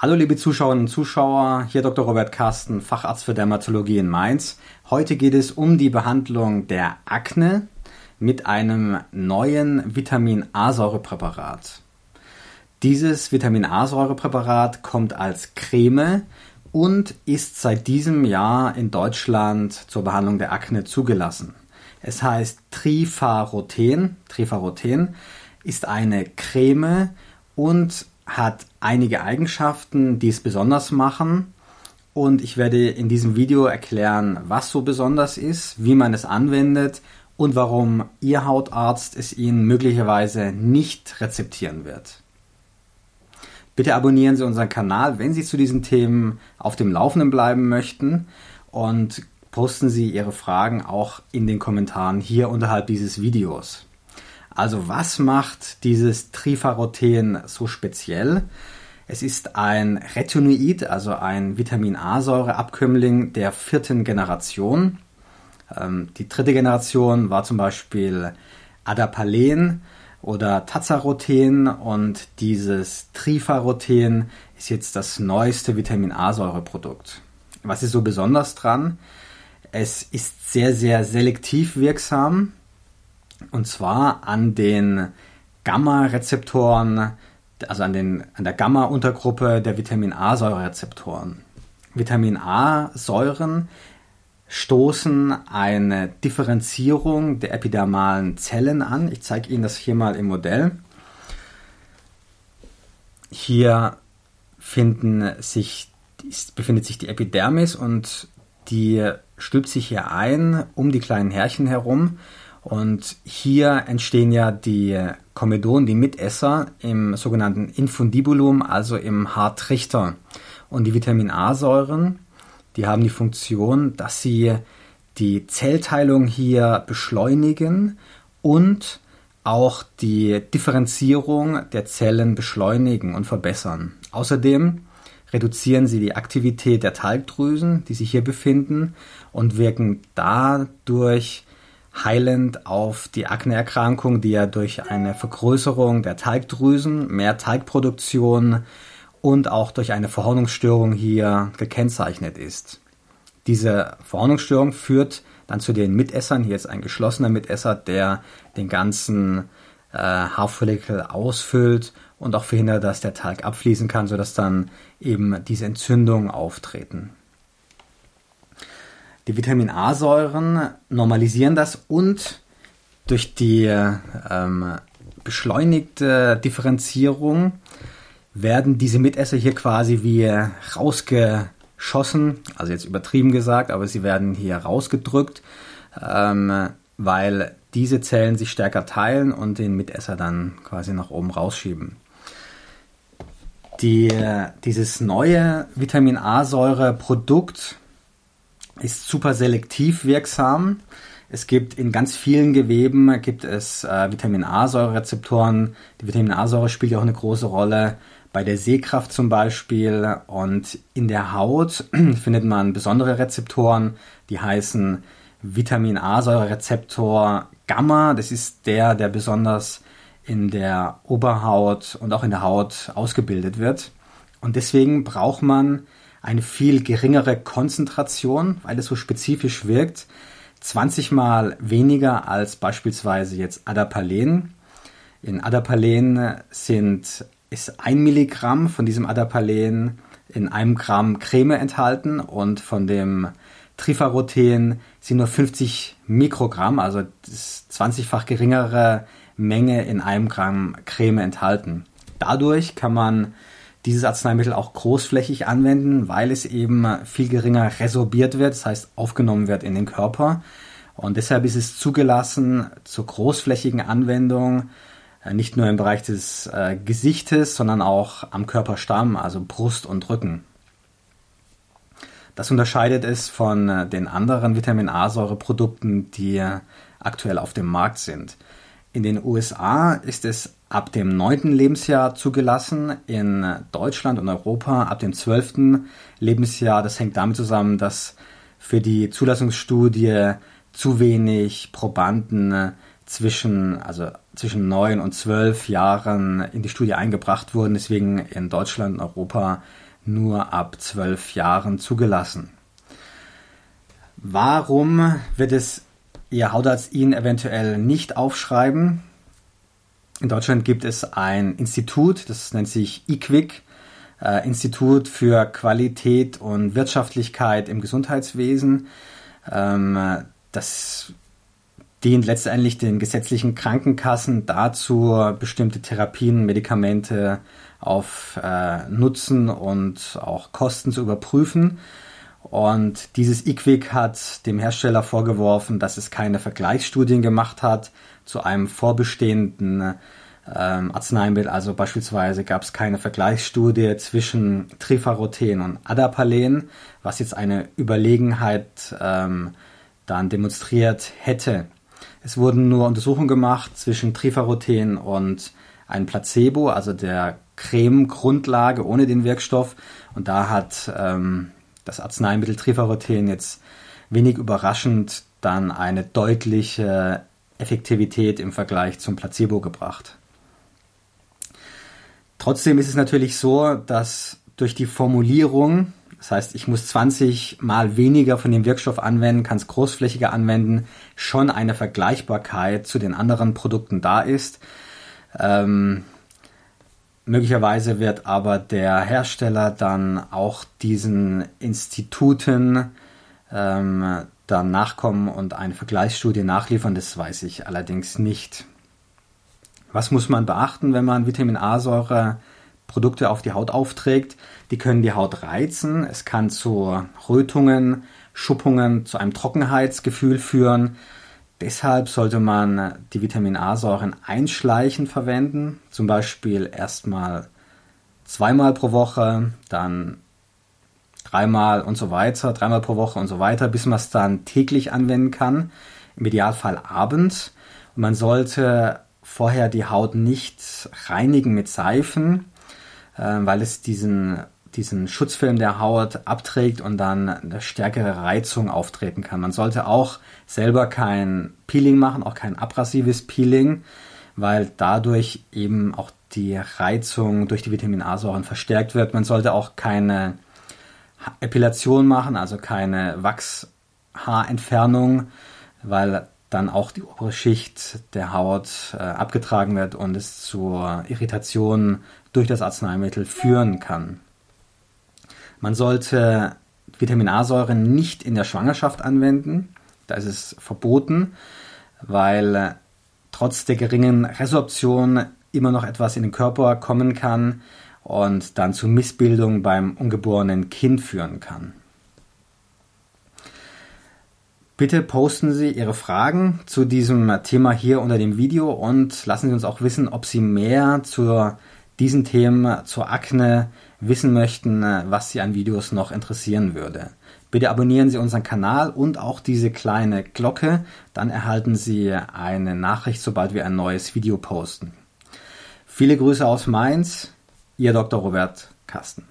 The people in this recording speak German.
Hallo liebe Zuschauerinnen und Zuschauer, hier Dr. Robert Carsten, Facharzt für Dermatologie in Mainz. Heute geht es um die Behandlung der Akne mit einem neuen Vitamin A-Säurepräparat. Dieses Vitamin A-Säurepräparat kommt als Creme und ist seit diesem Jahr in Deutschland zur Behandlung der Akne zugelassen. Es heißt Trifaroten. Trifaroten ist eine Creme und hat einige Eigenschaften, die es besonders machen. Und ich werde in diesem Video erklären, was so besonders ist, wie man es anwendet und warum Ihr Hautarzt es Ihnen möglicherweise nicht rezeptieren wird. Bitte abonnieren Sie unseren Kanal, wenn Sie zu diesen Themen auf dem Laufenden bleiben möchten und posten Sie Ihre Fragen auch in den Kommentaren hier unterhalb dieses Videos. Also was macht dieses Trifaroten so speziell? Es ist ein Retinoid, also ein Vitamin A-Säure-Abkömmling der vierten Generation. Ähm, die dritte Generation war zum Beispiel Adapalen oder Tazaroten und dieses Trifaroten ist jetzt das neueste Vitamin A-Säure-Produkt. Was ist so besonders dran? Es ist sehr, sehr selektiv wirksam. Und zwar an den Gamma-Rezeptoren, also an, den, an der Gamma-Untergruppe der Vitamin A-Säurerezeptoren. Vitamin A-Säuren stoßen eine Differenzierung der epidermalen Zellen an. Ich zeige Ihnen das hier mal im Modell. Hier sich, befindet sich die Epidermis und die stülpt sich hier ein um die kleinen Härchen herum und hier entstehen ja die Komedonen, die Mitesser im sogenannten Infundibulum, also im Haartrichter. Und die Vitamin A-Säuren, die haben die Funktion, dass sie die Zellteilung hier beschleunigen und auch die Differenzierung der Zellen beschleunigen und verbessern. Außerdem reduzieren sie die Aktivität der Talgdrüsen, die sich hier befinden, und wirken dadurch heilend auf die Akneerkrankung, die ja durch eine Vergrößerung der Talgdrüsen, mehr Talgproduktion und auch durch eine Verhornungsstörung hier gekennzeichnet ist. Diese Verhornungsstörung führt dann zu den Mitessern. Hier ist ein geschlossener Mitesser, der den ganzen äh, Haarfollikel ausfüllt und auch verhindert, dass der Talg abfließen kann, sodass dann eben diese Entzündungen auftreten. Die Vitamin A-Säuren normalisieren das und durch die ähm, beschleunigte Differenzierung werden diese Mitesser hier quasi wie rausgeschossen, also jetzt übertrieben gesagt, aber sie werden hier rausgedrückt, ähm, weil diese Zellen sich stärker teilen und den Mitesser dann quasi nach oben rausschieben. Die, dieses neue Vitamin A-Säure-Produkt ist super selektiv wirksam. Es gibt in ganz vielen Geweben gibt es äh, Vitamin A-Säure-Rezeptoren. Die Vitamin A-Säure spielt ja auch eine große Rolle bei der Sehkraft zum Beispiel. Und in der Haut findet man besondere Rezeptoren, die heißen Vitamin A-Säure-Rezeptor Gamma. Das ist der, der besonders in der Oberhaut und auch in der Haut ausgebildet wird. Und deswegen braucht man eine viel geringere Konzentration, weil es so spezifisch wirkt. 20 mal weniger als beispielsweise jetzt Adapalen. In Adapalen sind, ist ein Milligramm von diesem Adapalen in einem Gramm Creme enthalten und von dem Trifaroten sind nur 50 Mikrogramm, also 20-fach geringere Menge in einem Gramm Creme enthalten. Dadurch kann man dieses Arzneimittel auch großflächig anwenden, weil es eben viel geringer resorbiert wird, das heißt aufgenommen wird in den Körper. Und deshalb ist es zugelassen zur großflächigen Anwendung, äh, nicht nur im Bereich des äh, Gesichtes, sondern auch am Körperstamm, also Brust und Rücken. Das unterscheidet es von äh, den anderen Vitamin A-Säure-Produkten, die aktuell auf dem Markt sind. In den USA ist es ab dem neunten Lebensjahr zugelassen, in Deutschland und Europa ab dem zwölften Lebensjahr. Das hängt damit zusammen, dass für die Zulassungsstudie zu wenig Probanden zwischen, also zwischen neun und zwölf Jahren in die Studie eingebracht wurden, deswegen in Deutschland und Europa nur ab zwölf Jahren zugelassen. Warum wird es Ihr Hautarzt Ihnen eventuell nicht aufschreiben? In Deutschland gibt es ein Institut, das nennt sich IQWIC, äh, Institut für Qualität und Wirtschaftlichkeit im Gesundheitswesen. Ähm, das dient letztendlich den gesetzlichen Krankenkassen dazu, bestimmte Therapien, Medikamente auf äh, Nutzen und auch Kosten zu überprüfen. Und dieses IQWIC hat dem Hersteller vorgeworfen, dass es keine Vergleichsstudien gemacht hat zu einem vorbestehenden ähm, Arzneimittel. Also beispielsweise gab es keine Vergleichsstudie zwischen Trifaroten und Adapalen, was jetzt eine Überlegenheit ähm, dann demonstriert hätte. Es wurden nur Untersuchungen gemacht zwischen Trifaroten und einem Placebo, also der Creme-Grundlage ohne den Wirkstoff. Und da hat ähm, das Arzneimittel Trifaroten jetzt wenig überraschend dann eine deutliche Effektivität im Vergleich zum Placebo gebracht. Trotzdem ist es natürlich so, dass durch die Formulierung, das heißt, ich muss 20 mal weniger von dem Wirkstoff anwenden, kann es großflächiger anwenden, schon eine Vergleichbarkeit zu den anderen Produkten da ist. Ähm, möglicherweise wird aber der Hersteller dann auch diesen Instituten ähm, dann nachkommen und eine Vergleichsstudie nachliefern, das weiß ich allerdings nicht. Was muss man beachten, wenn man Vitamin A-Säure Produkte auf die Haut aufträgt? Die können die Haut reizen, es kann zu Rötungen, Schuppungen, zu einem Trockenheitsgefühl führen. Deshalb sollte man die Vitamin A-Säuren einschleichend verwenden, zum Beispiel erstmal zweimal pro Woche, dann dreimal und so weiter, dreimal pro Woche und so weiter, bis man es dann täglich anwenden kann. Im Idealfall abends. Und man sollte vorher die Haut nicht reinigen mit Seifen, äh, weil es diesen, diesen Schutzfilm der Haut abträgt und dann eine stärkere Reizung auftreten kann. Man sollte auch selber kein Peeling machen, auch kein abrasives Peeling, weil dadurch eben auch die Reizung durch die Vitamin A-Säuren verstärkt wird. Man sollte auch keine Epilation machen, also keine Wachshaarentfernung, weil dann auch die obere Schicht der Haut äh, abgetragen wird und es zur Irritation durch das Arzneimittel führen kann. Man sollte Vitamin A-Säure nicht in der Schwangerschaft anwenden. Da ist es verboten, weil äh, trotz der geringen Resorption immer noch etwas in den Körper kommen kann, und dann zu Missbildung beim ungeborenen Kind führen kann. Bitte posten Sie Ihre Fragen zu diesem Thema hier unter dem Video und lassen Sie uns auch wissen, ob Sie mehr zu diesen Themen, zur Akne wissen möchten, was Sie an Videos noch interessieren würde. Bitte abonnieren Sie unseren Kanal und auch diese kleine Glocke, dann erhalten Sie eine Nachricht, sobald wir ein neues Video posten. Viele Grüße aus Mainz, Ihr Dr. Robert Kasten.